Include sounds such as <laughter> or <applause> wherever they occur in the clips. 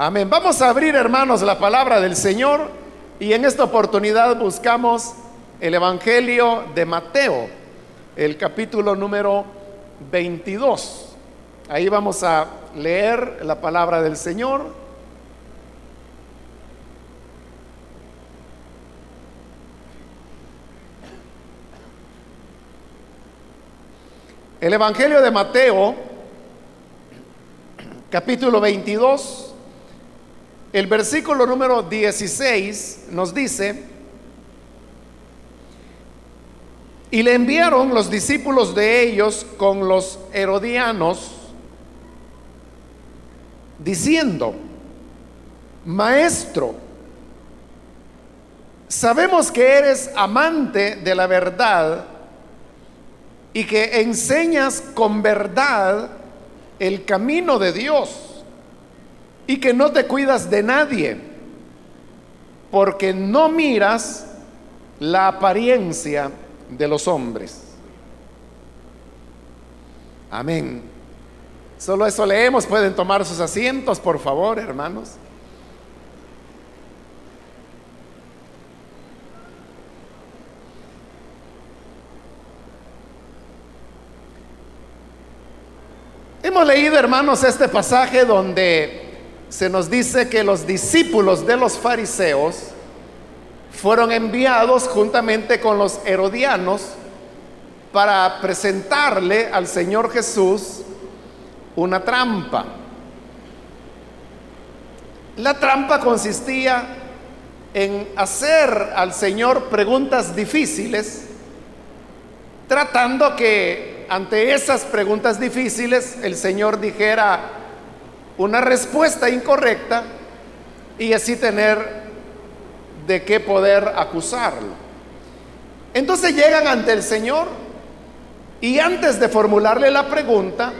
Amén. Vamos a abrir, hermanos, la palabra del Señor y en esta oportunidad buscamos el Evangelio de Mateo, el capítulo número 22. Ahí vamos a leer la palabra del Señor. El Evangelio de Mateo, capítulo 22, el versículo número 16 nos dice, y le enviaron los discípulos de ellos con los herodianos, diciendo, Maestro, sabemos que eres amante de la verdad, y que enseñas con verdad el camino de Dios y que no te cuidas de nadie, porque no miras la apariencia de los hombres. Amén. Solo eso leemos. Pueden tomar sus asientos, por favor, hermanos. Hemos leído, hermanos, este pasaje donde se nos dice que los discípulos de los fariseos fueron enviados juntamente con los herodianos para presentarle al Señor Jesús una trampa. La trampa consistía en hacer al Señor preguntas difíciles, tratando que ante esas preguntas difíciles el Señor dijera una respuesta incorrecta y así tener de qué poder acusarlo. Entonces llegan ante el Señor y antes de formularle la pregunta,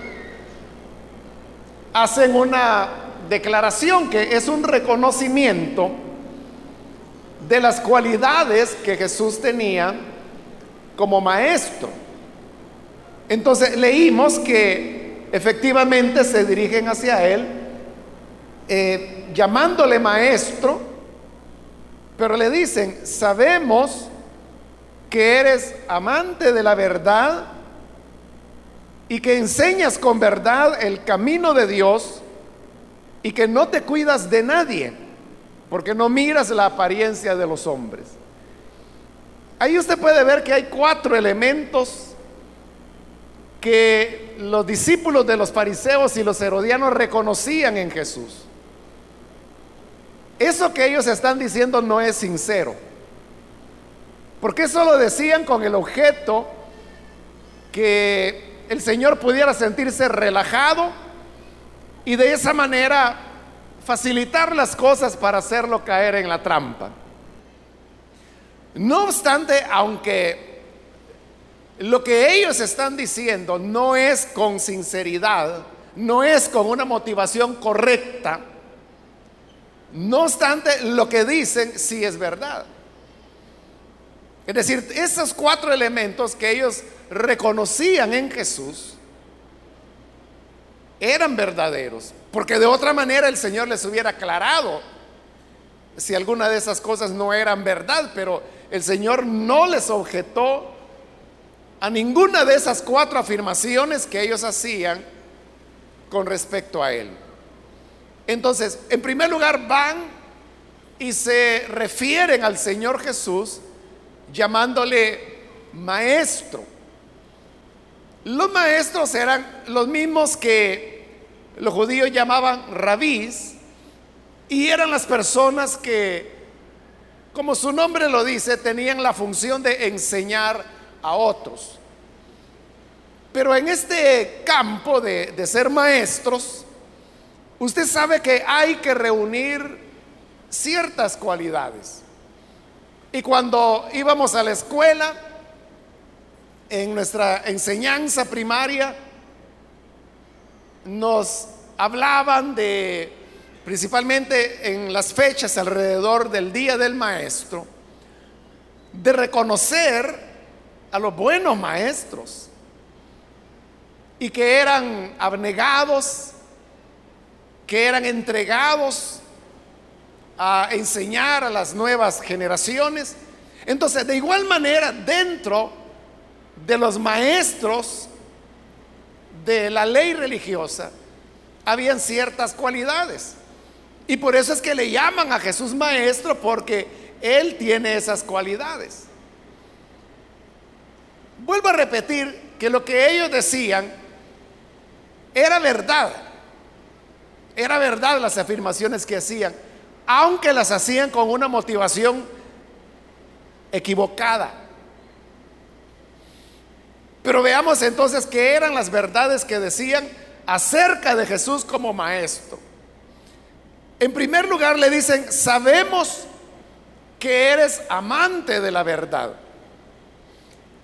hacen una declaración que es un reconocimiento de las cualidades que Jesús tenía como maestro. Entonces leímos que efectivamente se dirigen hacia él eh, llamándole maestro, pero le dicen, sabemos que eres amante de la verdad y que enseñas con verdad el camino de Dios y que no te cuidas de nadie, porque no miras la apariencia de los hombres. Ahí usted puede ver que hay cuatro elementos que los discípulos de los fariseos y los herodianos reconocían en Jesús. Eso que ellos están diciendo no es sincero. Porque eso lo decían con el objeto que el Señor pudiera sentirse relajado y de esa manera facilitar las cosas para hacerlo caer en la trampa. No obstante, aunque lo que ellos están diciendo no es con sinceridad, no es con una motivación correcta. No obstante, lo que dicen sí es verdad. Es decir, esos cuatro elementos que ellos reconocían en Jesús eran verdaderos, porque de otra manera el Señor les hubiera aclarado si alguna de esas cosas no eran verdad, pero el Señor no les objetó a ninguna de esas cuatro afirmaciones que ellos hacían con respecto a él. Entonces, en primer lugar, van y se refieren al Señor Jesús llamándole maestro. Los maestros eran los mismos que los judíos llamaban rabís y eran las personas que, como su nombre lo dice, tenían la función de enseñar otros. Pero en este campo de, de ser maestros, usted sabe que hay que reunir ciertas cualidades. Y cuando íbamos a la escuela, en nuestra enseñanza primaria, nos hablaban de, principalmente en las fechas alrededor del Día del Maestro, de reconocer a los buenos maestros y que eran abnegados que eran entregados a enseñar a las nuevas generaciones. Entonces, de igual manera, dentro de los maestros de la ley religiosa, habían ciertas cualidades. Y por eso es que le llaman a Jesús maestro, porque Él tiene esas cualidades. Vuelvo a repetir que lo que ellos decían era verdad. Era verdad las afirmaciones que hacían, aunque las hacían con una motivación equivocada. Pero veamos entonces qué eran las verdades que decían acerca de Jesús como maestro. En primer lugar le dicen, sabemos que eres amante de la verdad.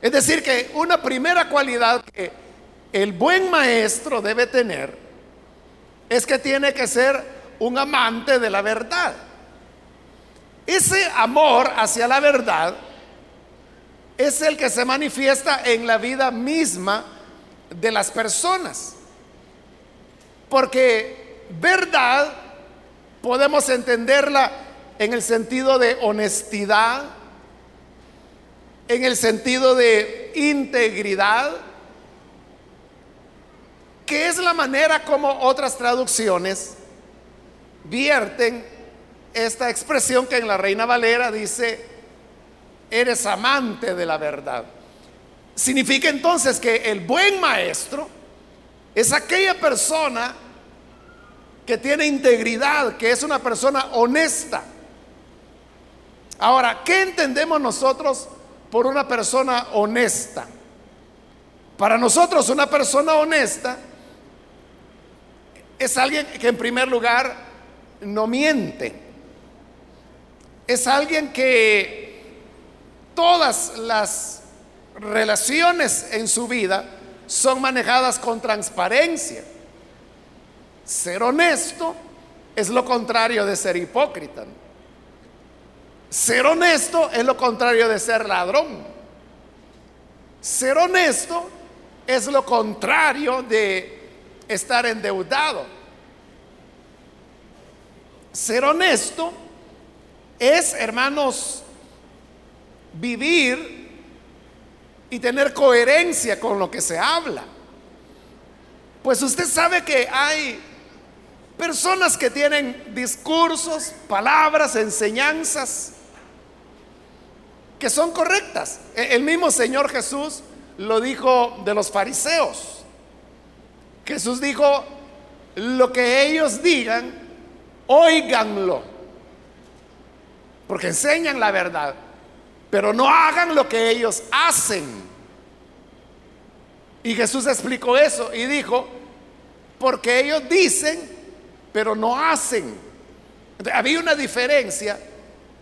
Es decir, que una primera cualidad que el buen maestro debe tener es que tiene que ser un amante de la verdad. Ese amor hacia la verdad es el que se manifiesta en la vida misma de las personas. Porque verdad podemos entenderla en el sentido de honestidad, en el sentido de integridad, que es la manera como otras traducciones vierten esta expresión que en la Reina Valera dice, eres amante de la verdad. Significa entonces que el buen maestro es aquella persona que tiene integridad, que es una persona honesta. Ahora, ¿qué entendemos nosotros por una persona honesta. Para nosotros una persona honesta es alguien que en primer lugar no miente. Es alguien que todas las relaciones en su vida son manejadas con transparencia. Ser honesto es lo contrario de ser hipócrita. Ser honesto es lo contrario de ser ladrón. Ser honesto es lo contrario de estar endeudado. Ser honesto es, hermanos, vivir y tener coherencia con lo que se habla. Pues usted sabe que hay personas que tienen discursos, palabras, enseñanzas que son correctas. E, el mismo Señor Jesús lo dijo de los fariseos. Jesús dijo, lo que ellos digan, oíganlo, porque enseñan la verdad, pero no hagan lo que ellos hacen. Y Jesús explicó eso y dijo, porque ellos dicen, pero no hacen. había una diferencia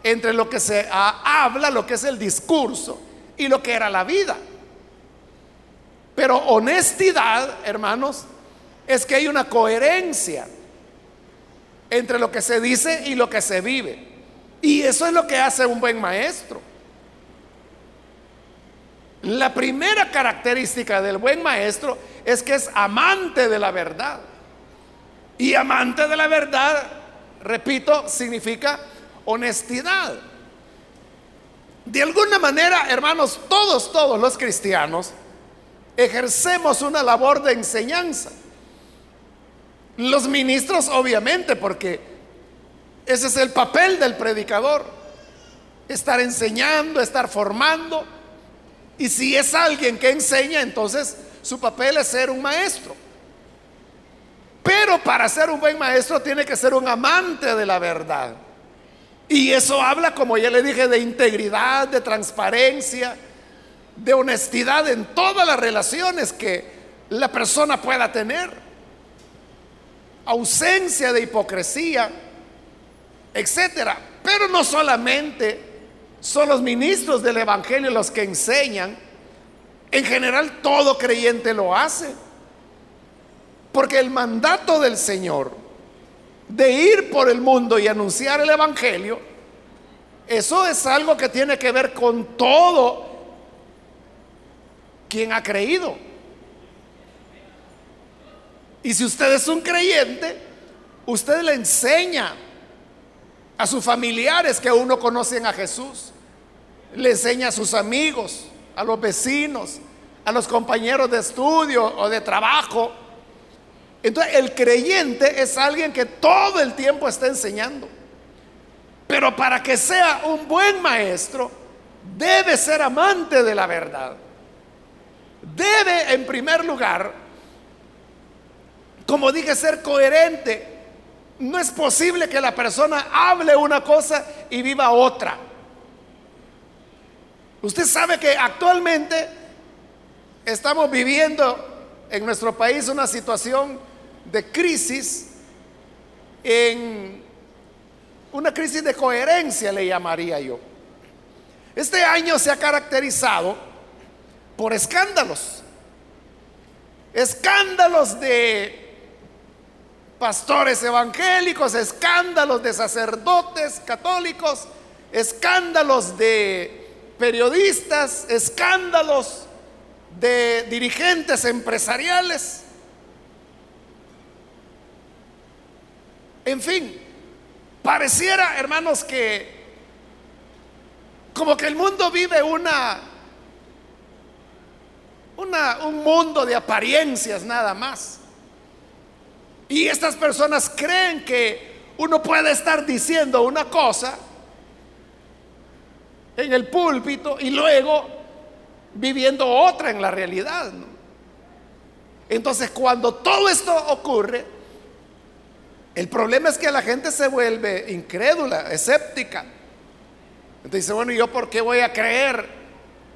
entre lo que se habla, lo que es el discurso y lo que era la vida. Pero honestidad, hermanos, es que hay una coherencia entre lo que se dice y lo que se vive. Y eso es lo que hace un buen maestro. La primera característica del buen maestro es que es amante de la verdad. Y amante de la verdad, repito, significa honestidad. De alguna manera, hermanos, todos, todos los cristianos ejercemos una labor de enseñanza. Los ministros, obviamente, porque ese es el papel del predicador, estar enseñando, estar formando. Y si es alguien que enseña, entonces su papel es ser un maestro. Pero para ser un buen maestro tiene que ser un amante de la verdad. Y eso habla, como ya le dije, de integridad, de transparencia, de honestidad en todas las relaciones que la persona pueda tener. Ausencia de hipocresía, etcétera. Pero no solamente son los ministros del Evangelio los que enseñan. En general todo creyente lo hace. Porque el mandato del Señor de ir por el mundo y anunciar el Evangelio, eso es algo que tiene que ver con todo quien ha creído. Y si usted es un creyente, usted le enseña a sus familiares que aún no conocen a Jesús, le enseña a sus amigos, a los vecinos, a los compañeros de estudio o de trabajo. Entonces el creyente es alguien que todo el tiempo está enseñando. Pero para que sea un buen maestro, debe ser amante de la verdad. Debe, en primer lugar, como dije, ser coherente. No es posible que la persona hable una cosa y viva otra. Usted sabe que actualmente estamos viviendo en nuestro país una situación de crisis, en una crisis de coherencia le llamaría yo. Este año se ha caracterizado por escándalos, escándalos de pastores evangélicos, escándalos de sacerdotes católicos, escándalos de periodistas, escándalos de dirigentes empresariales. En fin, pareciera, hermanos, que como que el mundo vive una, una un mundo de apariencias nada más. Y estas personas creen que uno puede estar diciendo una cosa en el púlpito y luego viviendo otra en la realidad. Entonces, cuando todo esto ocurre, el problema es que la gente se vuelve incrédula, escéptica. Entonces dice, bueno, ¿y yo por qué voy a creer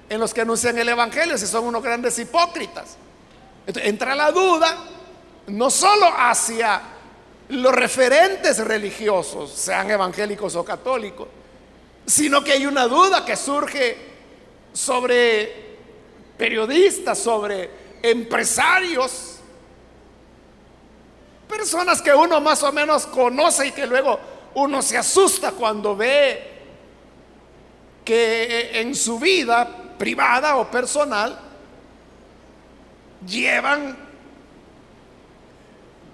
en los que anuncian el Evangelio si son unos grandes hipócritas? Entonces, entra la duda, no solo hacia los referentes religiosos, sean evangélicos o católicos, sino que hay una duda que surge sobre periodistas, sobre empresarios, personas que uno más o menos conoce y que luego uno se asusta cuando ve que en su vida privada o personal llevan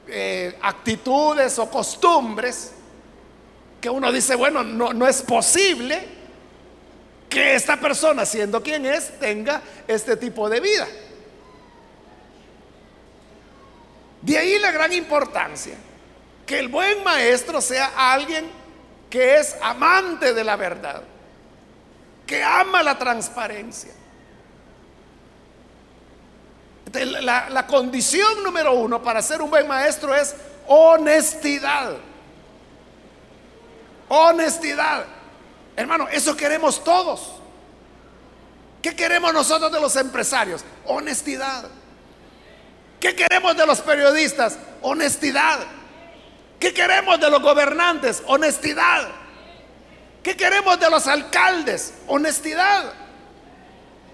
eh, actitudes o costumbres que uno dice, bueno, no, no es posible que esta persona, siendo quien es, tenga este tipo de vida. De ahí la gran importancia, que el buen maestro sea alguien que es amante de la verdad, que ama la transparencia. La, condición número uno para ser un buen maestro es honestidad. Honestidad. Hermano, eso queremos todos. ¿Qué queremos nosotros de los empresarios? Honestidad. ¿Qué queremos de los periodistas? Honestidad. ¿Qué queremos de los gobernantes? Honestidad. ¿Qué queremos de los alcaldes? Honestidad.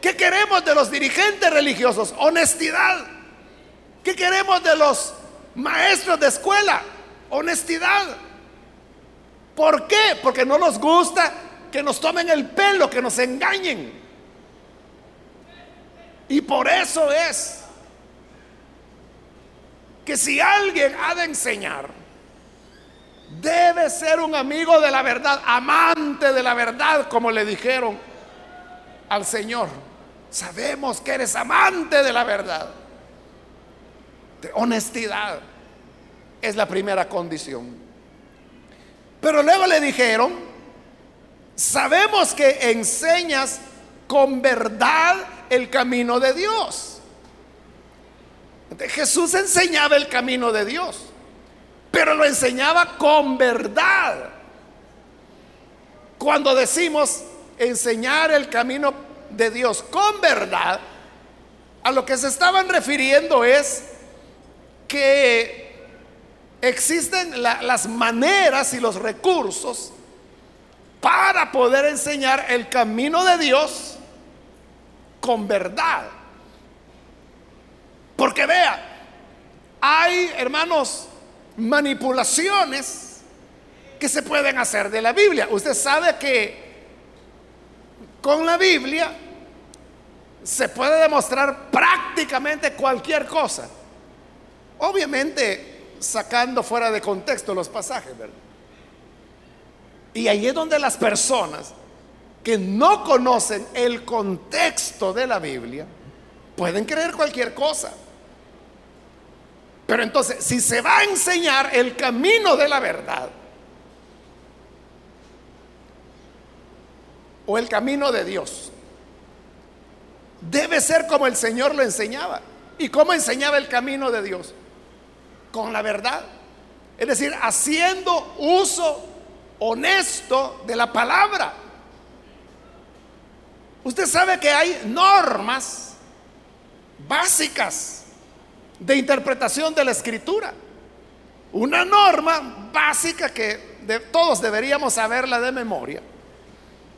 ¿Qué queremos de los dirigentes religiosos? Honestidad. ¿Qué queremos de los maestros de escuela? Honestidad. ¿Por qué? Porque no nos gusta que nos tomen el pelo, que nos engañen. Y por eso es que si alguien ha de enseñar, debe ser un amigo de la verdad, amante de la verdad, como le dijeron al Señor. Sabemos que eres amante de la verdad. De honestidad es la primera condición. Pero luego le dijeron, sabemos que enseñas con verdad el camino de Dios. Jesús enseñaba el camino de Dios, pero lo enseñaba con verdad. Cuando decimos enseñar el camino de Dios con verdad, a lo que se estaban refiriendo es que existen las maneras y los recursos para poder enseñar el camino de Dios con verdad. Porque vea, hay, hermanos, manipulaciones que se pueden hacer de la Biblia. Usted sabe que con la Biblia se puede demostrar prácticamente cualquier cosa. Obviamente sacando fuera de contexto los pasajes, ¿verdad? Y ahí es donde las personas que no conocen el contexto de la Biblia pueden creer cualquier cosa. Pero entonces, si se va a enseñar el camino de la verdad, o el camino de Dios, debe ser como el Señor lo enseñaba. ¿Y cómo enseñaba el camino de Dios? Con la verdad. Es decir, haciendo uso honesto de la palabra. Usted sabe que hay normas básicas de interpretación de la escritura. Una norma básica que todos deberíamos saberla de memoria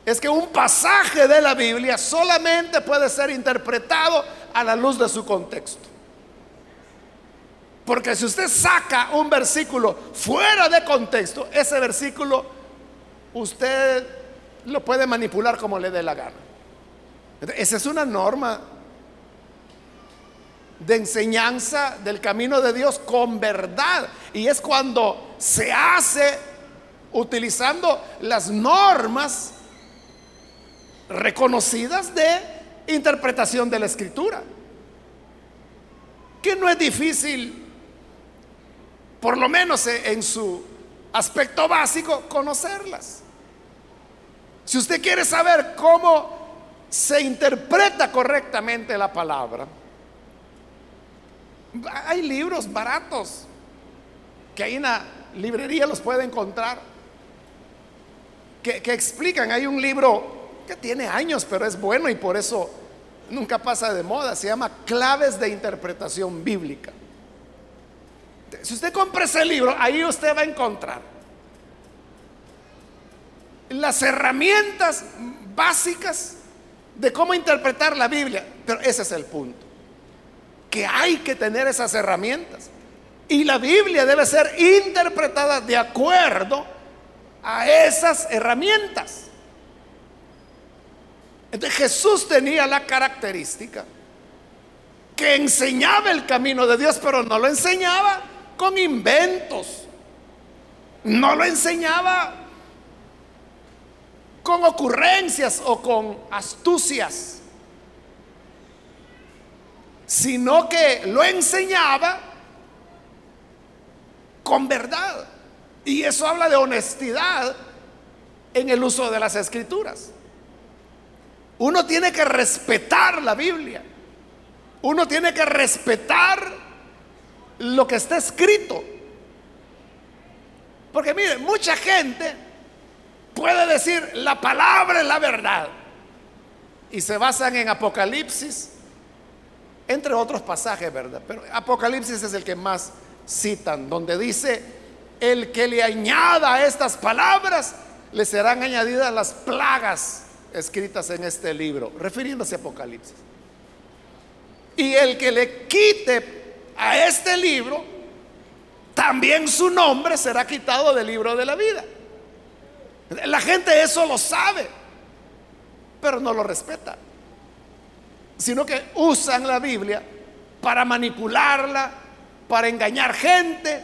es que un pasaje de la Biblia solamente puede ser interpretado a la luz de su contexto. Porque si usted saca un versículo fuera de contexto, ese versículo usted lo puede manipular como le dé la gana. Esa es una norma de enseñanza del camino de Dios con verdad. Y es cuando se hace utilizando las normas reconocidas de interpretación de la escritura. Que no es difícil, por lo menos en su aspecto básico, conocerlas. Si usted quiere saber cómo se interpreta correctamente la palabra, hay libros baratos que en la librería los puede encontrar que, que explican. Hay un libro que tiene años, pero es bueno y por eso nunca pasa de moda. Se llama Claves de Interpretación Bíblica. Si usted compra ese libro, ahí usted va a encontrar las herramientas básicas de cómo interpretar la Biblia. Pero ese es el punto, que hay que tener esas herramientas. Y la Biblia debe ser interpretada de acuerdo a esas herramientas. Entonces Jesús tenía la característica que enseñaba el camino de Dios, pero no lo enseñaba con inventos, no lo enseñaba con ocurrencias o con astucias, sino que lo enseñaba con verdad. Y eso habla de honestidad en el uso de las escrituras. Uno tiene que respetar la Biblia. Uno tiene que respetar lo que está escrito. Porque mire, mucha gente puede decir la palabra es la verdad. Y se basan en Apocalipsis, entre otros pasajes, ¿verdad? Pero Apocalipsis es el que más citan, donde dice, el que le añada a estas palabras, le serán añadidas las plagas escritas en este libro, refiriéndose a Apocalipsis. Y el que le quite a este libro, también su nombre será quitado del libro de la vida. La gente eso lo sabe, pero no lo respeta. Sino que usan la Biblia para manipularla, para engañar gente.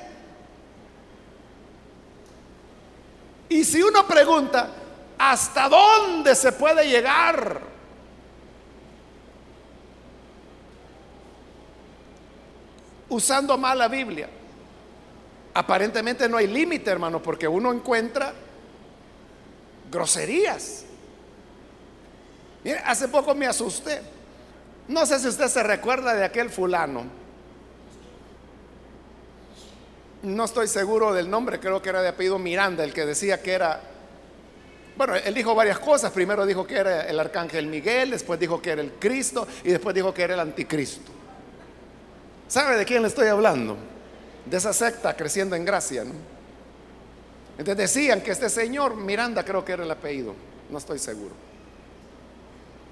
Y si uno pregunta, ¿Hasta dónde se puede llegar? Usando mal la Biblia. Aparentemente no hay límite, hermano, porque uno encuentra groserías. Mire, hace poco me asusté. No sé si usted se recuerda de aquel fulano. No estoy seguro del nombre, creo que era de apellido Miranda, el que decía que era bueno, él dijo varias cosas. Primero dijo que era el arcángel Miguel, después dijo que era el Cristo y después dijo que era el anticristo. ¿Sabe de quién le estoy hablando? De esa secta creciendo en gracia. ¿no? Entonces decían que este señor, Miranda creo que era el apellido, no estoy seguro.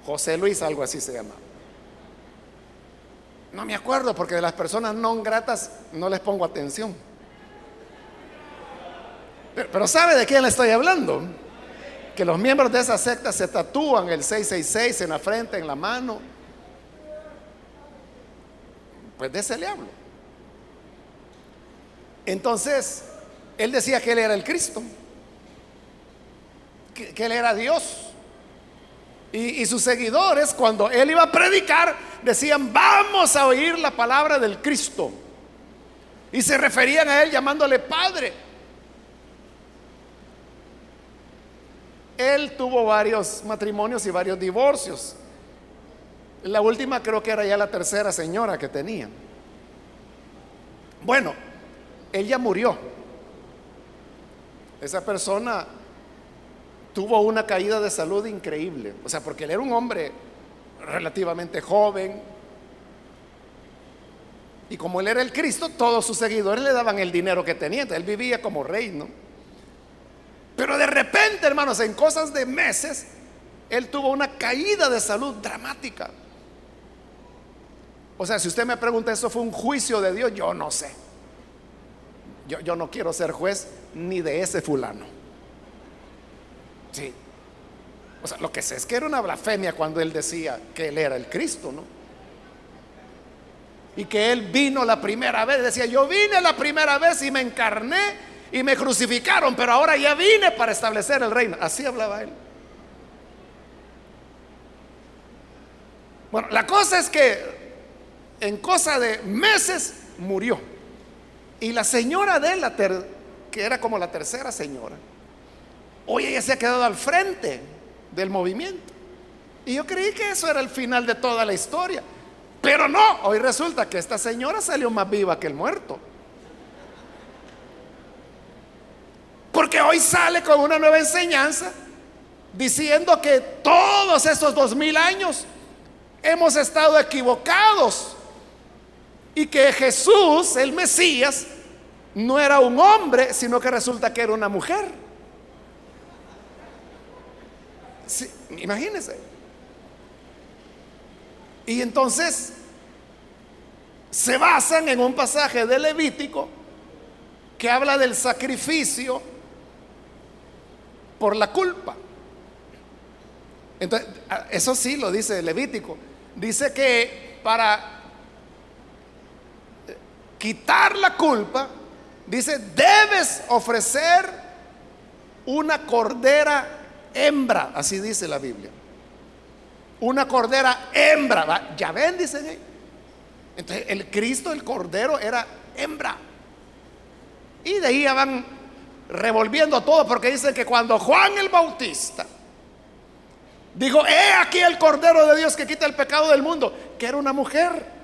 José Luis, algo así se llama. No me acuerdo porque de las personas no gratas no les pongo atención. Pero, ¿sabe de quién le estoy hablando? que los miembros de esa secta se tatúan el 666 en la frente, en la mano. Pues de ese le hablo. Entonces, él decía que él era el Cristo, que, él era Dios. Y sus seguidores, cuando él iba a predicar, decían, vamos a oír la palabra del Cristo. Y se referían a él llamándole Padre. Él tuvo varios matrimonios y varios divorcios. La última creo que era ya la tercera señora que tenía. Bueno, él ya murió. Esa persona tuvo una caída de salud increíble. O sea, porque él era un hombre relativamente joven. Y como él era el Cristo, todos sus seguidores le daban el dinero que tenía. él vivía como rey, ¿no? Pero de repente, hermanos, en cosas de meses, él tuvo una caída de salud dramática. O sea, si usted me pregunta, ¿eso fue un juicio de Dios? Yo no sé. Yo, yo no quiero ser juez ni de ese fulano. Sí. Lo que sé es que era una blasfemia cuando él decía que él era el Cristo, ¿no? Y que él vino la primera vez. Decía, yo vine la primera vez y me encarné y me crucificaron, pero ahora ya vine para establecer el reino. Así hablaba él. Bueno, la cosa es que en cosa de meses murió. Y la señora de él, que era como la tercera señora, hoy ella se ha quedado al frente del movimiento. Y yo creí que eso era el final de toda la historia. Pero no, hoy resulta que esta señora salió más viva que el muerto. Porque hoy sale con una nueva enseñanza diciendo que todos esos dos mil años hemos estado equivocados y que Jesús, el Mesías, no era un hombre, sino que resulta que era una mujer. Imagínense. Y entonces se basan en un pasaje de Levítico que habla del sacrificio por la culpa. Entonces, eso sí lo dice Levítico. Dice que para quitar la culpa, dice, debes ofrecer una cordera hembra, así dice la Biblia. Una cordera hembra, ya ven, dicen Entonces, el Cristo, el cordero, era hembra. Y de ahí van revolviendo todo porque dice que cuando Juan el Bautista dijo, he aquí el Cordero de Dios que quita el pecado del mundo, que era una mujer.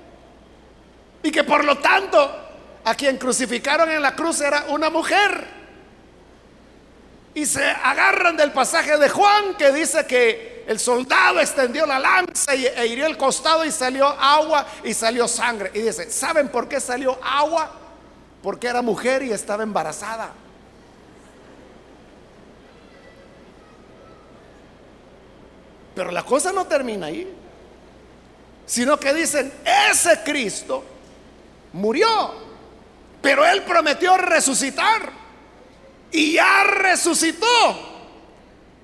Y que por lo tanto a quien crucificaron en la cruz era una mujer. Y se agarran del pasaje de Juan que dice que el soldado extendió la lanza e hirió el costado y salió agua y salió sangre. Y dice, ¿saben por qué salió agua? Porque era mujer y estaba embarazada. Pero la cosa no termina ahí, sino que dicen, ese Cristo murió, pero él prometió resucitar y ya resucitó,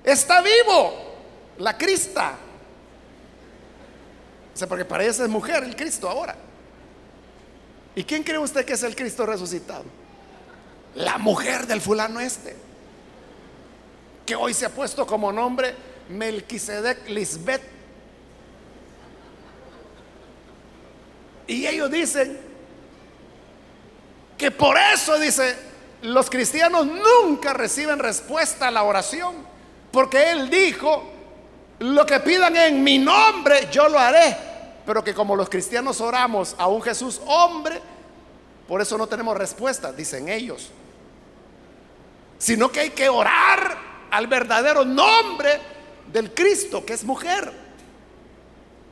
está vivo, la Crista. O sea, porque es mujer el Cristo ahora. ¿Y quién cree usted que es el Cristo resucitado? La mujer del fulano este, que hoy se ha puesto como nombre Melquisedec Lisbeth. Y ellos dicen que por eso, dice, los cristianos nunca reciben respuesta a la oración, porque Él dijo, lo que pidan en mi nombre, yo lo haré. Pero que como los cristianos oramos a un Jesús hombre, por eso no tenemos respuesta, dicen ellos. Sino que hay que orar al verdadero nombre del Cristo, que es mujer.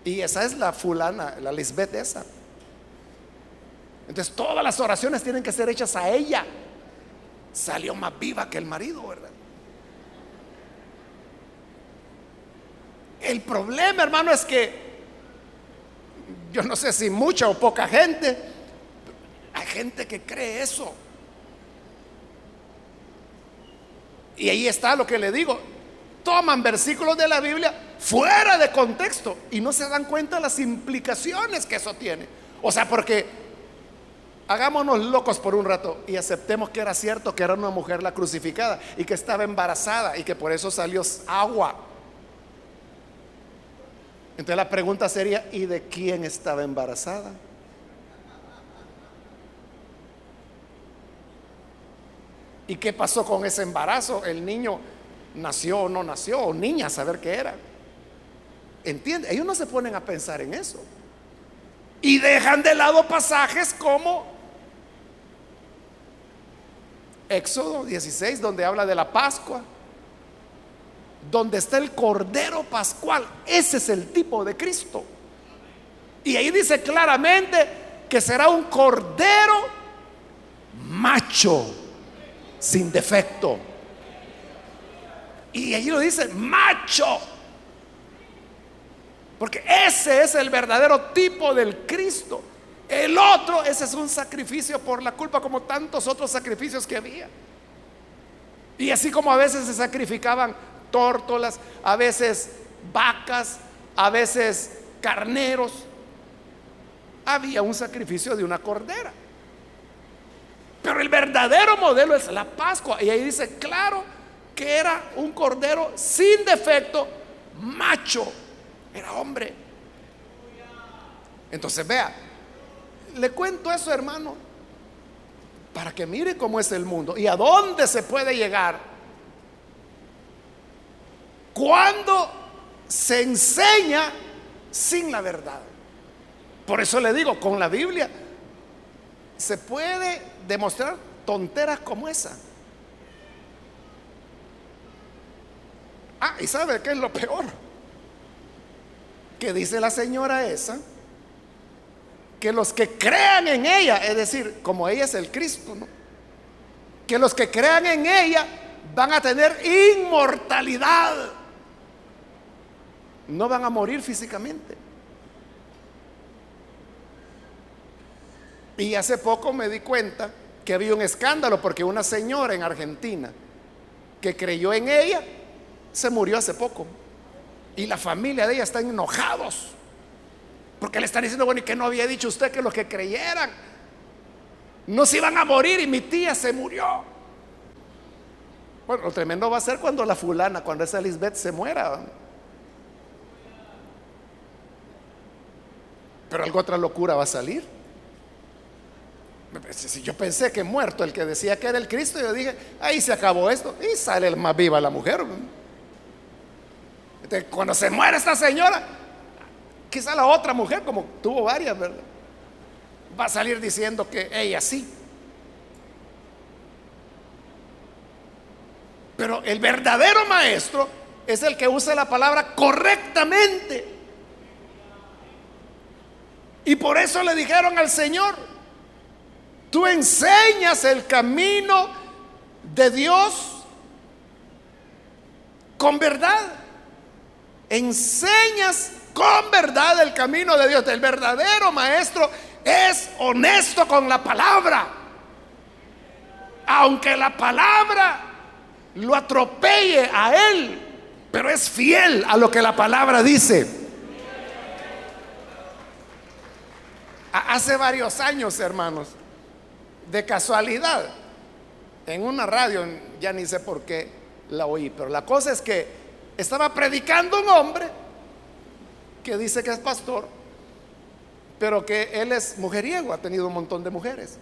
Y esa es la fulana, la Lisbeth esa. Entonces todas las oraciones tienen que ser hechas a ella. Salió más viva que el marido, ¿verdad? El problema, hermano, es que yo no sé si mucha o poca gente, hay gente que cree eso. Y ahí está lo que le digo toman versículos de la Biblia fuera de contexto y no se dan cuenta las implicaciones que eso tiene. O sea, porque hagámonos locos por un rato y aceptemos que era cierto que era una mujer la crucificada y que estaba embarazada y que por eso salió agua. Entonces la pregunta sería, ¿y de quién estaba embarazada? ¿Y qué pasó con ese embarazo? El niño nació o no nació, o niña, saber qué era. ¿Entiende? Ellos no se ponen a pensar en eso. Y dejan de lado pasajes como Éxodo 16, donde habla de la Pascua, donde está el Cordero Pascual. Ese es el tipo de Cristo. Y ahí dice claramente que será un Cordero macho, sin defecto. Y allí lo dice, macho. Porque ese es el verdadero tipo del Cristo. El otro, ese es un sacrificio por la culpa, como tantos otros sacrificios que había. Y así como a veces se sacrificaban tórtolas, a veces vacas, a veces carneros, había un sacrificio de una cordera. Pero el verdadero modelo es la Pascua. Y ahí dice, claro, que era un cordero sin defecto, macho, era hombre. Entonces vea, le cuento eso hermano, para que mire cómo es el mundo y a dónde se puede llegar cuando se enseña sin la verdad. Por eso le digo, con la Biblia se puede demostrar tonteras como esa. Ah, y sabe qué es lo peor. Que dice la señora esa, que los que crean en ella, es decir, como ella es el Cristo, que los que crean en ella van a tener inmortalidad. No van a morir físicamente. Y hace poco me di cuenta que había un escándalo porque una señora en Argentina que creyó en ella se murió hace poco. Y la familia de ella están enojados. Porque le están diciendo, bueno, ¿y que no había dicho usted que los que creyeran no se iban a morir y mi tía se murió? Bueno, lo tremendo va a ser cuando la fulana, cuando esa Lisbeth se muera. Pero algo otra locura va a salir. Si yo pensé que muerto el que decía que era el Cristo, yo dije, ahí se acabó esto. Y sale más viva la mujer cuando se muere esta señora, quizá la otra mujer, como tuvo varias, ¿verdad? Va a salir diciendo que ella sí. Pero el verdadero maestro es el que usa la palabra correctamente. Y por eso le dijeron al Señor, tú enseñas el camino de Dios con verdad enseñas con verdad el camino de Dios. El verdadero maestro es honesto con la palabra. Aunque la palabra lo atropelle a él, pero es fiel a lo que la palabra dice. Hace varios años, hermanos, de casualidad, en una radio, ya ni sé por qué la oí, pero la cosa es que estaba predicando un hombre que dice que es pastor, pero que él es mujeriego, ha tenido un montón de mujeres.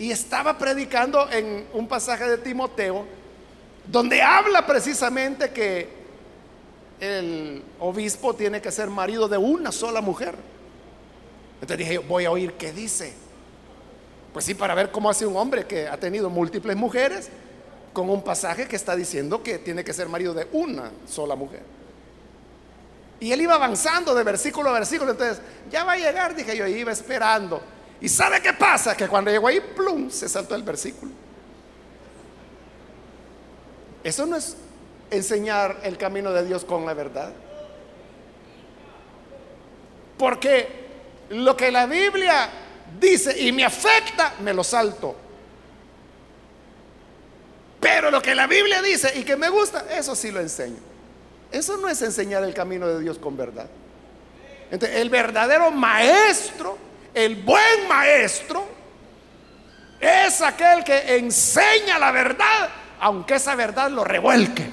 Y estaba predicando en un pasaje de Timoteo, donde habla precisamente que el obispo tiene que ser marido de una sola mujer. Entonces dije, voy a oír qué dice. Pues sí, para ver cómo hace un hombre que ha tenido múltiples mujeres con un pasaje que está diciendo que tiene que ser marido de una sola mujer. Y él iba avanzando de versículo a versículo, entonces ya va a llegar, dije yo, iba esperando. ¿Y sabe qué pasa? Que cuando llegó ahí, plum, se saltó el versículo. Eso no es enseñar el camino de Dios con la verdad. Porque lo que la Biblia dice y me afecta, me lo salto. Pero lo que la Biblia dice y que me gusta, eso sí lo enseño. Eso no es enseñar el camino de Dios con verdad. Entonces, el verdadero maestro el buen maestro es aquel que enseña la verdad, aunque esa verdad lo revuelque.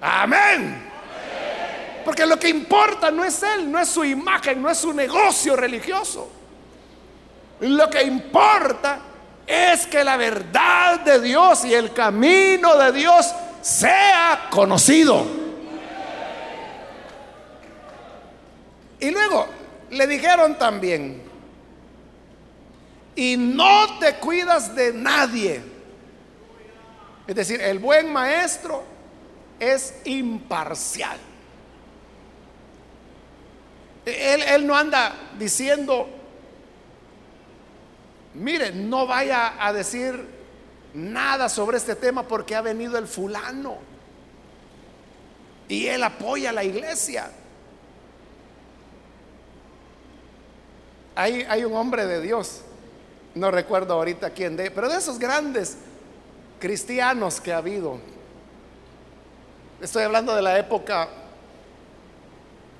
Amén. Porque lo que importa no es él, no es su imagen, no es su negocio religioso. Lo que importa es que la verdad de Dios y el camino de Dios sea conocido. Y luego le dijeron también, y no te cuidas de nadie. Es decir, el buen maestro es imparcial. Él, no anda diciendo, mire, no vaya a decir nada sobre este tema porque ha venido el fulano. Y él apoya a la iglesia. Hay, hay un hombre de Dios, no recuerdo ahorita quién de, pero de esos grandes cristianos que ha habido. Estoy hablando de la época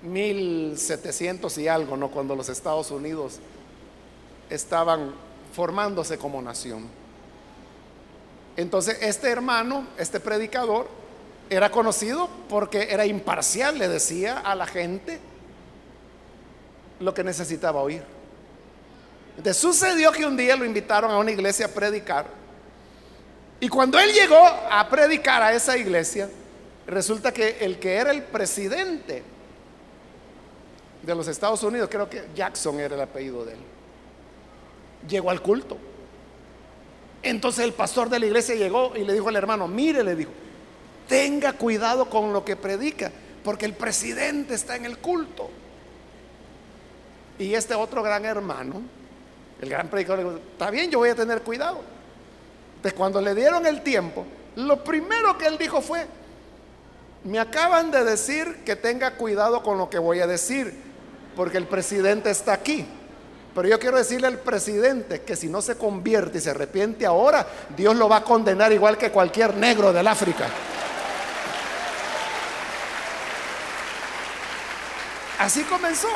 1700 y algo, ¿no? Cuando los Estados Unidos estaban formándose como nación. Entonces, este hermano, este predicador, era conocido porque era imparcial, le decía a la gente lo que necesitaba oír. Entonces sucedió que un día lo invitaron a una iglesia a predicar. Y cuando él llegó a predicar a esa iglesia, resulta que el que era el presidente de los Estados Unidos, creo que Jackson era el apellido de él, llegó al culto. Entonces el pastor de la iglesia llegó y le dijo al hermano, mire, le dijo, tenga cuidado con lo que predica, porque el presidente está en el culto. Y este otro gran hermano, el gran predicador, le dijo, está bien, yo voy a tener cuidado. Entonces cuando le dieron el tiempo, lo primero que él dijo fue, me acaban de decir que tenga cuidado con lo que voy a decir porque el presidente está aquí. Pero yo quiero decirle al presidente que si no se convierte y se arrepiente ahora, Dios lo va a condenar igual que cualquier negro del África. Así comenzó.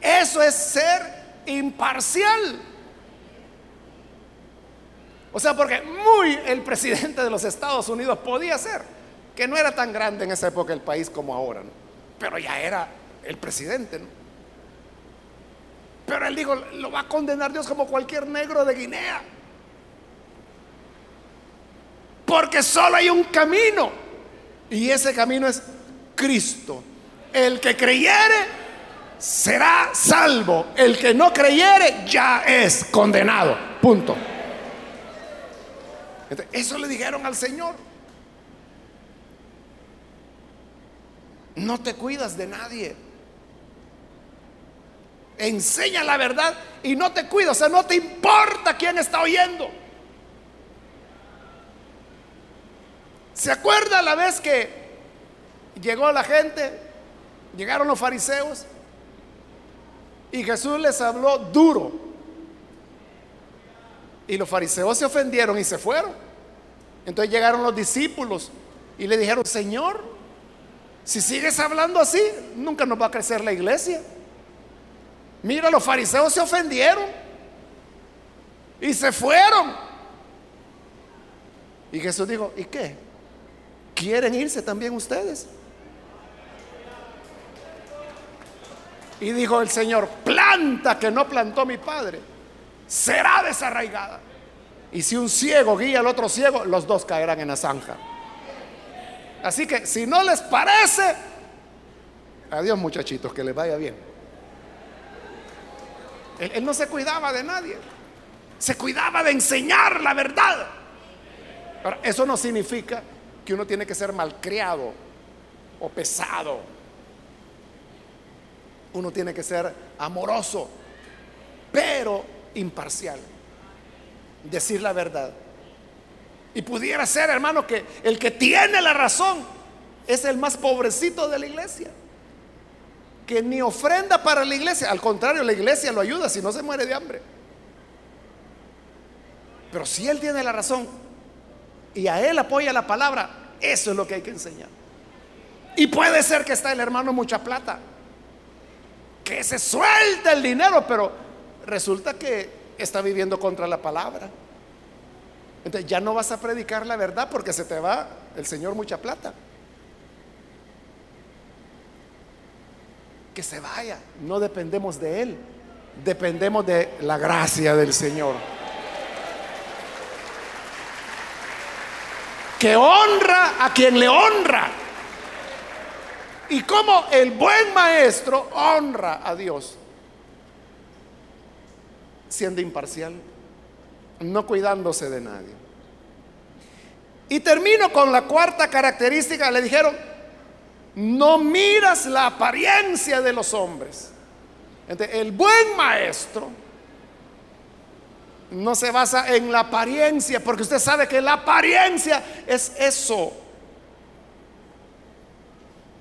eso es ser imparcial. O sea, porque muy el presidente de los Estados Unidos podía ser que no era tan grande en esa época el país como ahora, pero ya era el presidente. Pero él dijo, lo va a condenar Dios como cualquier negro de Guinea. Porque solo hay un camino. Y ese camino es Cristo. El que creyere será salvo. El que no creyere ya es condenado. Punto. eso le dijeron al Señor. No te cuidas de nadie. Enseña la verdad y no te cuidas, o sea, no te importa quién está oyendo. ¿Se acuerda la vez que llegó la gente, llegaron los fariseos y Jesús les habló duro? Y los fariseos se ofendieron y se fueron. Entonces llegaron los discípulos y le dijeron, Señor, si sigues hablando así, nunca nos va a crecer la iglesia. Mira, los fariseos se ofendieron y se fueron. Y Jesús dijo, ¿y qué? ¿Quieren irse también ustedes? Y dijo el Señor, planta que no plantó mi padre, será desarraigada. Y si un ciego guía al otro ciego, los dos caerán en la zanja. Así que si no les parece, adiós muchachitos, que les vaya bien. Él, no se cuidaba de nadie, se cuidaba de enseñar la verdad. Eso no significa que uno tiene que ser malcriado o pesado. Uno tiene que ser amoroso, pero imparcial. Decir la verdad. Y pudiera ser, hermano, que el que tiene la razón es el más pobrecito de la iglesia. Que ni ofrenda para la iglesia. Al contrario, la iglesia lo ayuda si no se muere de hambre. Pero si él tiene la razón y a él apoya la palabra, eso es lo que hay que enseñar. Y puede ser que está el hermano mucha plata, que se suelta el dinero, pero resulta que está viviendo contra la palabra. Entonces ya no vas a predicar la verdad porque se te va el Señor mucha plata. Que se vaya, no dependemos de Él, dependemos de la gracia del Señor. Que honra a quien le honra. Y como el buen maestro honra a Dios, siendo imparcial, no cuidándose de nadie. Y termino con la cuarta característica. Le dijeron, no miras la apariencia de los hombres. el buen maestro no se basa en la apariencia, porque usted sabe que la apariencia es eso.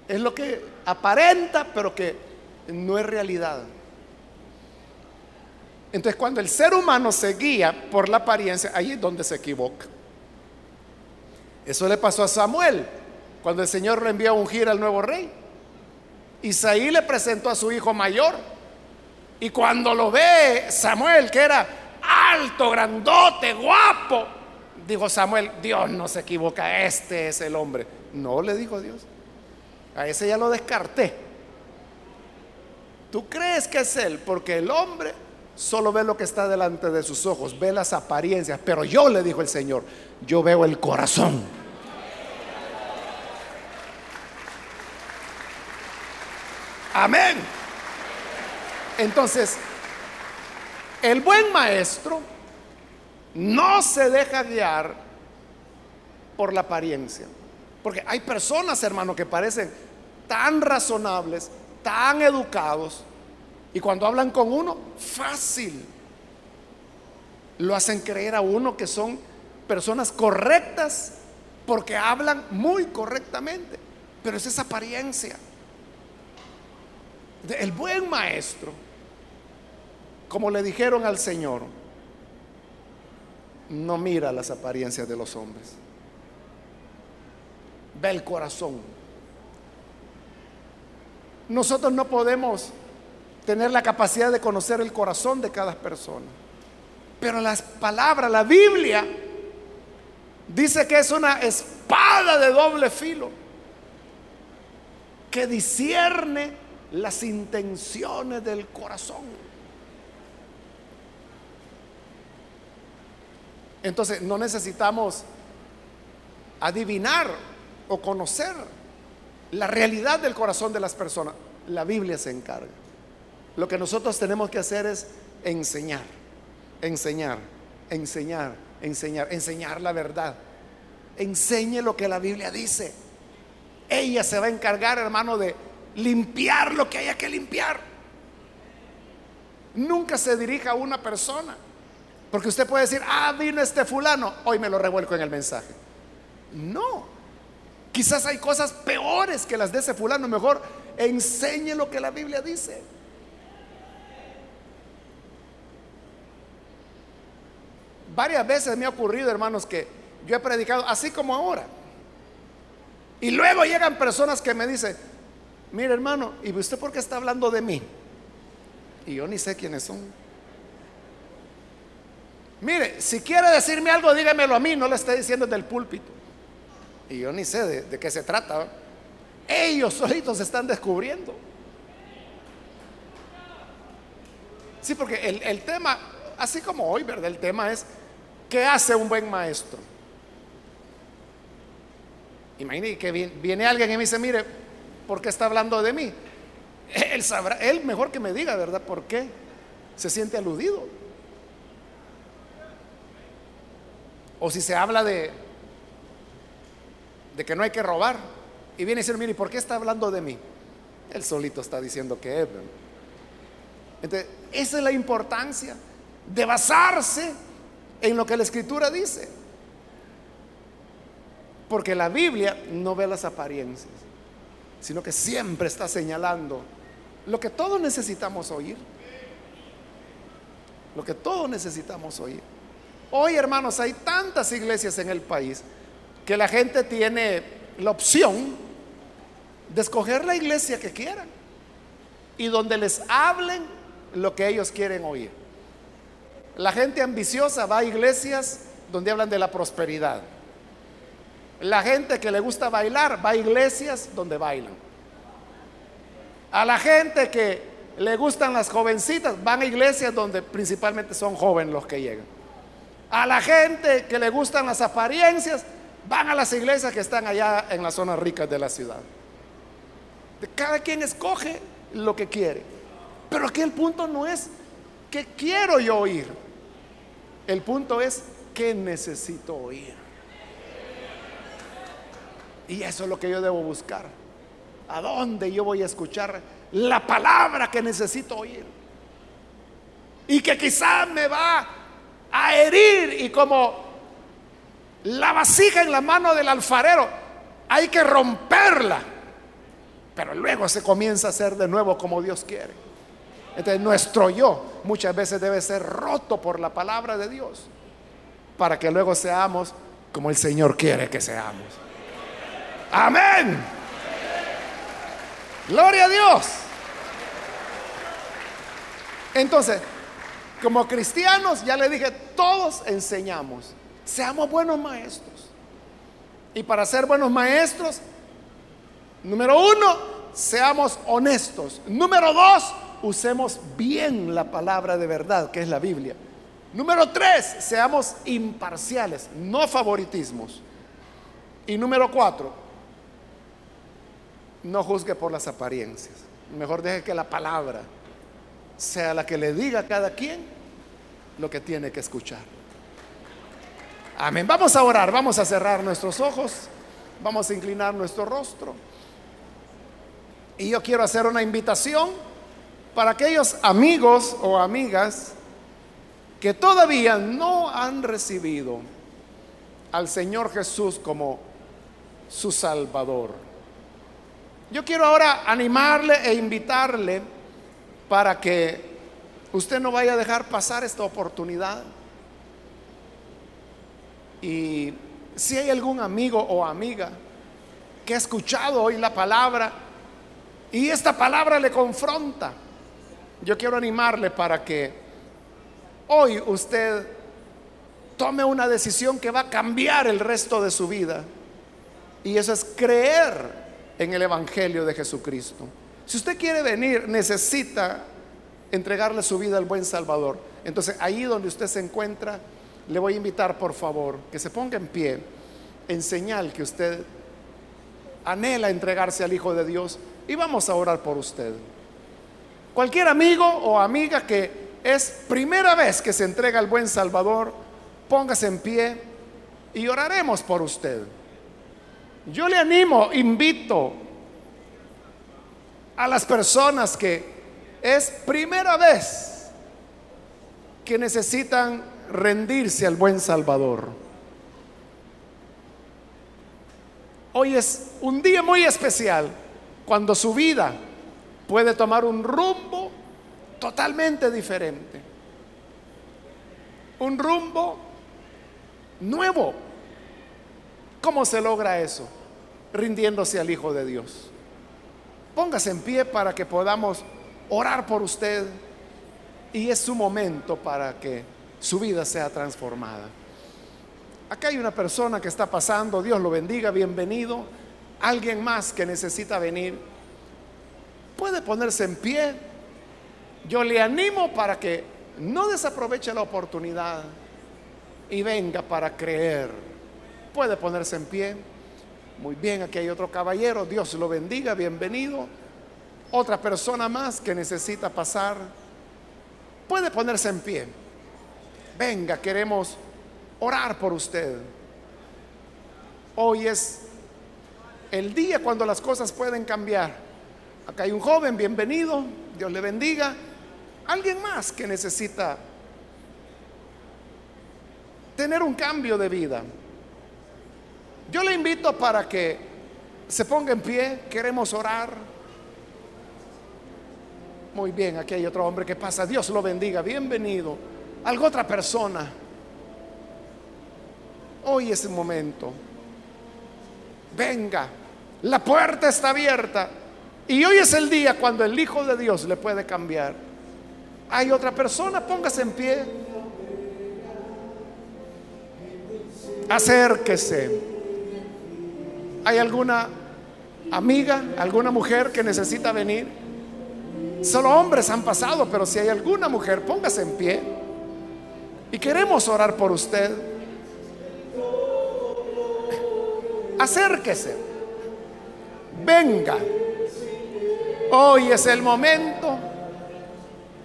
Es lo que aparenta, pero que no es realidad. Entonces, cuando el ser humano se guía por la apariencia, ahí es donde se equivoca. Eso le pasó a Samuel cuando el Señor le envió a ungir al nuevo rey. Isaí le presentó a su hijo mayor. Y cuando lo ve Samuel, que era alto, grandote, guapo, dijo Samuel, Dios no se equivoca, este es el hombre. No, le dijo Dios. A ese ya lo descarté. ¿Tú crees que es él? Porque el hombre solo ve lo que está delante de sus ojos, ve las apariencias, pero yo le dijo el Señor, yo veo el corazón. Amén. Entonces, el buen maestro no se deja guiar por la apariencia. Porque hay personas, hermano, que parecen tan razonables, tan educados, y cuando hablan con uno, fácil. Lo hacen creer a uno que son personas correctas porque hablan muy correctamente. Pero es esa apariencia. El buen maestro, como le dijeron al Señor, no mira las apariencias de los hombres. Ve el corazón. Nosotros no podemos tener la capacidad de conocer el corazón de cada persona. Pero las palabras, la Biblia, dice que es una espada de doble filo que discierne las intenciones del corazón. Entonces no necesitamos adivinar o conocer la realidad del corazón de las personas. La Biblia se encarga. Lo que nosotros tenemos que hacer es enseñar, enseñar, enseñar, enseñar, enseñar la verdad. Enseñe lo que la Biblia dice. Ella se va a encargar, hermano, de limpiar lo que haya que limpiar. Nunca se dirija a una persona. Porque usted puede decir, ah, vino este fulano, hoy me lo revuelco en el mensaje. No. Quizás hay cosas peores que las de ese fulano. Mejor enseñe lo que la Biblia dice. Varias veces me ha ocurrido, hermanos, que yo he predicado así como ahora. Y luego llegan personas que me dicen, mire hermano, ¿y usted por qué está hablando de mí? Y yo ni sé quiénes son. Mire, si quiere decirme algo, dígamelo a mí, no le esté diciendo del púlpito. Y yo ni sé de, qué se trata. Ellos solitos se están descubriendo. Sí, porque el, el tema, así como hoy, ¿verdad? El tema es ¿Qué hace un buen maestro? Imagínate que viene alguien y me dice, mire, ¿por qué está hablando de mí? <laughs> Él sabrá, él mejor que me diga, ¿verdad? ¿Por qué? Se siente aludido. O si se habla de, de que no hay que robar. Y viene a decir, mire, ¿por qué está hablando de mí? Él solito está diciendo que es. Entonces, esa es la importancia de basarse en lo que la escritura dice. Porque la Biblia no ve las apariencias, sino que siempre está señalando lo que todos necesitamos oír. Lo que todos necesitamos oír. Hoy, hermanos, hay tantas iglesias en el país que la gente tiene la opción de escoger la iglesia que quieran y donde les hablen lo que ellos quieren oír. La gente ambiciosa va a iglesias donde hablan de la prosperidad. La gente que le gusta bailar va a iglesias donde bailan. A la gente que le gustan las jovencitas van a iglesias donde principalmente son jóvenes los que llegan. A la gente que le gustan las apariencias van a las iglesias que están allá en las zonas ricas de la ciudad. Cada quien escoge lo que quiere. Pero aquí el punto no es que quiero yo oír. El punto es que necesito oír. Y eso es lo que yo debo buscar. ¿A dónde yo voy a escuchar la palabra que necesito oír? Y que quizás me va a herir y como la vasija en la mano del alfarero, hay que romperla. Pero luego se comienza a hacer de nuevo como Dios quiere. Entonces nuestro yo muchas veces debe ser roto por la palabra de Dios para que luego seamos como el Señor quiere que seamos. Amén. Gloria a Dios. Entonces, como cristianos, ya le dije, todos enseñamos. Seamos buenos maestros. Y para ser buenos maestros, número uno, seamos honestos. Número dos, usemos bien la palabra de verdad, que es la Biblia. Número tres, seamos imparciales, no favoritismos. Y número cuatro, no juzgue por las apariencias. Mejor deje que la palabra sea la que le diga a cada quien lo que tiene que escuchar. Amén. Vamos a orar, vamos a cerrar nuestros ojos, vamos a inclinar nuestro rostro. Y yo quiero hacer una invitación para aquellos amigos o amigas que todavía no han recibido al Señor Jesús como su Salvador. Yo quiero ahora animarle e invitarle para que usted no vaya a dejar pasar esta oportunidad. Y si hay algún amigo o amiga que ha escuchado hoy la palabra y esta palabra le confronta, yo quiero animarle para que hoy usted tome una decisión que va a cambiar el resto de su vida. Y eso es creer en el Evangelio de Jesucristo. Si usted quiere venir, necesita entregarle su vida al buen Salvador. Entonces, ahí donde usted se encuentra, le voy a invitar, por favor, que se ponga en pie en señal que usted anhela entregarse al Hijo de Dios y vamos a orar por usted. Cualquier amigo o amiga que es primera vez que se entrega al buen Salvador, póngase en pie y oraremos por usted. Yo le animo, invito a las personas que es primera vez que necesitan rendirse al buen Salvador. Hoy es un día muy especial cuando su vida puede tomar un rumbo totalmente diferente. Un rumbo nuevo. ¿Cómo se logra eso? Rindiéndose al Hijo de Dios. Póngase en pie para que podamos orar por usted y es su momento para que su vida sea transformada. Acá hay una persona que está pasando, Dios lo bendiga, bienvenido. Alguien más que necesita venir, puede ponerse en pie. Yo le animo para que no desaproveche la oportunidad y venga para creer. Puede ponerse en pie. Muy bien, aquí hay otro caballero, Dios lo bendiga, bienvenido. Otra persona más que necesita pasar, puede ponerse en pie. Venga, queremos orar por usted. Hoy es el día cuando las cosas pueden cambiar. Acá hay un joven, bienvenido, Dios le bendiga. Alguien más que necesita tener un cambio de vida. Yo le invito para que se ponga en pie, queremos orar. Muy bien, aquí hay otro hombre que pasa, Dios lo bendiga, bienvenido. Algo otra persona. Hoy es el momento. Venga, La puerta está abierta. Y hoy es el día cuando el Hijo de Dios le puede cambiar. Hay otra persona, póngase en pie. Acérquese. ¿Hay alguna amiga, alguna mujer que necesita venir? Solo hombres han pasado, pero si hay alguna mujer, póngase en pie. Y queremos orar por usted. Acérquese. Venga. Hoy es el momento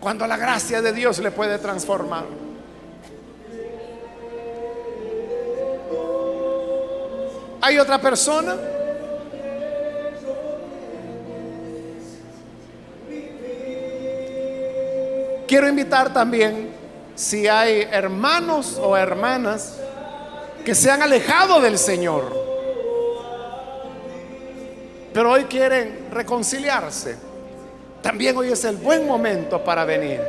cuando la gracia de Dios le puede transformar. ¿Hay otra persona? Quiero invitar también si hay hermanos o hermanas que se han alejado del Señor, pero hoy quieren reconciliarse. También hoy es el buen momento para venir.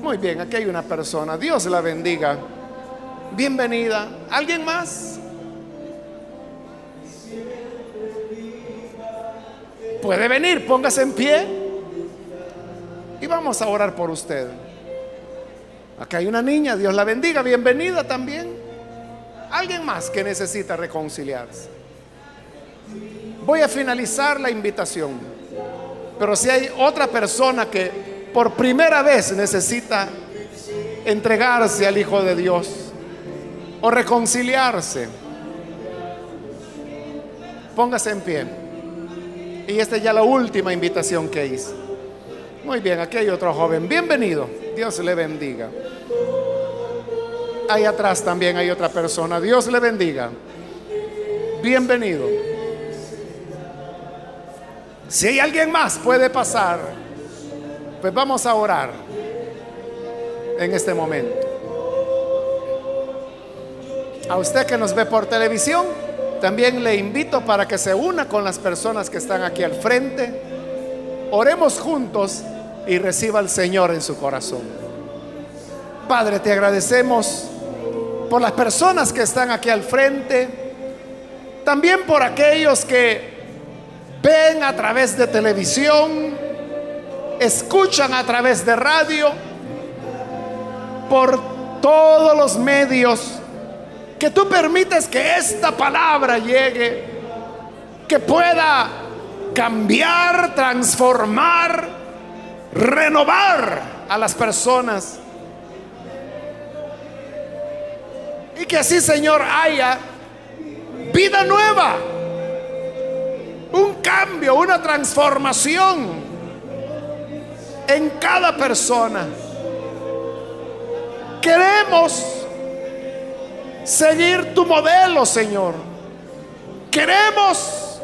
Muy bien, aquí hay una persona. Dios la bendiga. Bienvenida. ¿Alguien más? Puede venir, póngase en pie. Y vamos a orar por usted. Acá hay una niña, Dios la bendiga, bienvenida también. Alguien más que necesita reconciliarse. Voy a finalizar la invitación. Pero si hay otra persona que por primera vez necesita entregarse al Hijo de Dios o reconciliarse, póngase en pie. Y esta es ya la última invitación que hice. Muy bien, aquí hay otro joven. Bienvenido. Dios le bendiga. Ahí atrás también hay otra persona. Dios le bendiga. Bienvenido. Si hay alguien más, puede pasar. Pues vamos a orar en este momento. A usted que nos ve por televisión, también le invito para que se una con las personas que están aquí al frente. Oremos juntos y reciba al Señor en su corazón. Padre, te agradecemos por las personas que están aquí al frente, también por aquellos que ven a través de televisión, escuchan a través de radio, por todos los medios, que tú permites que esta palabra llegue, que pueda cambiar, transformar, renovar a las personas. Y que así, Señor, haya vida nueva, un cambio, una transformación en cada persona. Queremos seguir tu modelo, Señor. Queremos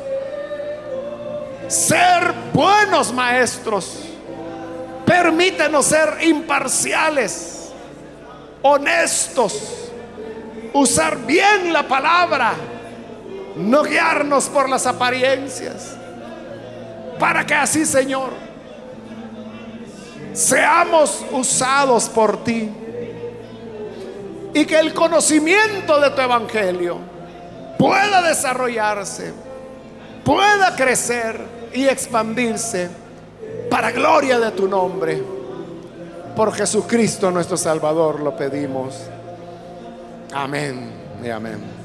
ser buenos maestros. Permítenos ser imparciales, honestos, usar bien la palabra, no guiarnos por las apariencias, para que así, Señor, seamos usados por ti y que el conocimiento de tu evangelio pueda desarrollarse, pueda crecer y expandirse para gloria de tu nombre. Por Jesucristo nuestro Salvador lo pedimos. Amén y amén.